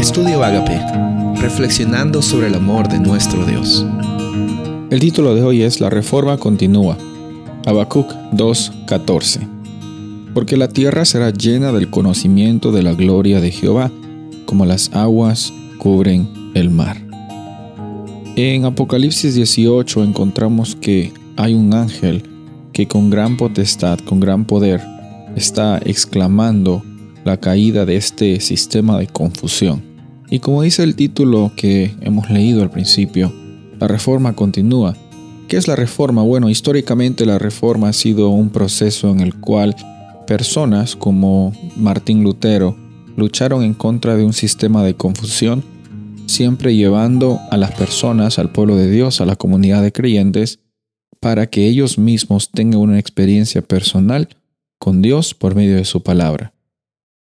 Estudio Agape, reflexionando sobre el amor de nuestro Dios. El título de hoy es La Reforma Continúa. Habacuc 2:14. Porque la tierra será llena del conocimiento de la gloria de Jehová, como las aguas cubren el mar. En Apocalipsis 18 encontramos que hay un ángel que con gran potestad, con gran poder, está exclamando la caída de este sistema de confusión. Y como dice el título que hemos leído al principio, la reforma continúa. ¿Qué es la reforma? Bueno, históricamente la reforma ha sido un proceso en el cual personas como Martín Lutero lucharon en contra de un sistema de confusión, siempre llevando a las personas, al pueblo de Dios, a la comunidad de creyentes, para que ellos mismos tengan una experiencia personal con Dios por medio de su palabra.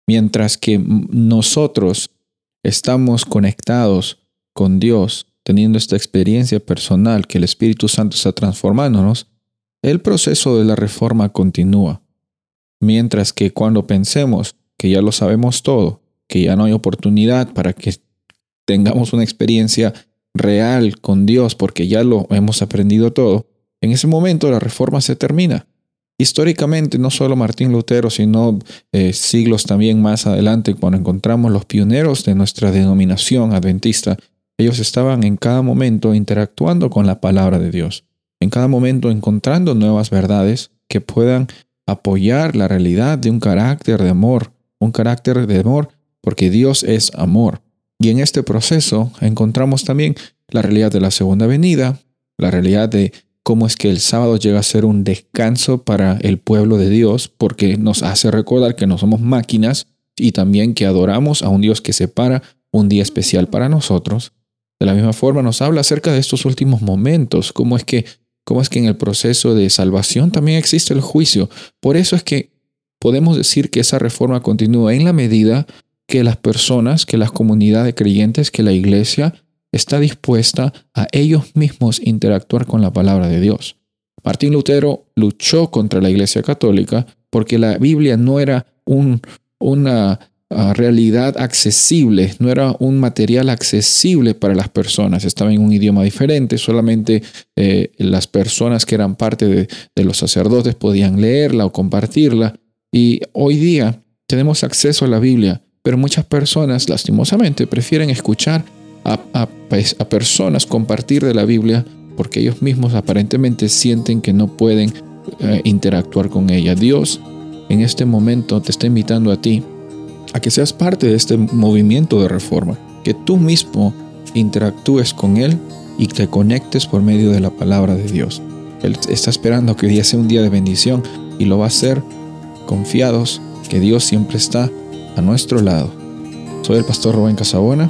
Mientras que nosotros estamos conectados con Dios, teniendo esta experiencia personal que el Espíritu Santo está transformándonos, el proceso de la reforma continúa. Mientras que cuando pensemos que ya lo sabemos todo, que ya no hay oportunidad para que tengamos una experiencia real con Dios porque ya lo hemos aprendido todo, en ese momento la reforma se termina. Históricamente, no solo Martín Lutero, sino eh, siglos también más adelante, cuando encontramos los pioneros de nuestra denominación adventista, ellos estaban en cada momento interactuando con la palabra de Dios, en cada momento encontrando nuevas verdades que puedan apoyar la realidad de un carácter de amor, un carácter de amor porque Dios es amor. Y en este proceso encontramos también la realidad de la segunda venida, la realidad de cómo es que el sábado llega a ser un descanso para el pueblo de Dios, porque nos hace recordar que no somos máquinas y también que adoramos a un Dios que separa un día especial para nosotros. De la misma forma nos habla acerca de estos últimos momentos, cómo es que cómo es que en el proceso de salvación también existe el juicio. Por eso es que podemos decir que esa reforma continúa en la medida que las personas, que las comunidades de creyentes, que la iglesia está dispuesta a ellos mismos interactuar con la palabra de Dios. Martín Lutero luchó contra la Iglesia Católica porque la Biblia no era un, una ah, realidad accesible, no era un material accesible para las personas, estaba en un idioma diferente, solamente eh, las personas que eran parte de, de los sacerdotes podían leerla o compartirla. Y hoy día tenemos acceso a la Biblia, pero muchas personas lastimosamente prefieren escuchar pues, a, personas compartir de la Biblia porque ellos mismos aparentemente sienten que no pueden eh, interactuar con ella. Dios en este momento te está invitando a ti a que seas parte de este movimiento de reforma, que tú mismo interactúes con Él y te conectes por medio de la palabra de Dios. Él está esperando que hoy día sea un día de bendición y lo va a hacer confiados que Dios siempre está a nuestro lado. Soy el pastor Rubén Casabona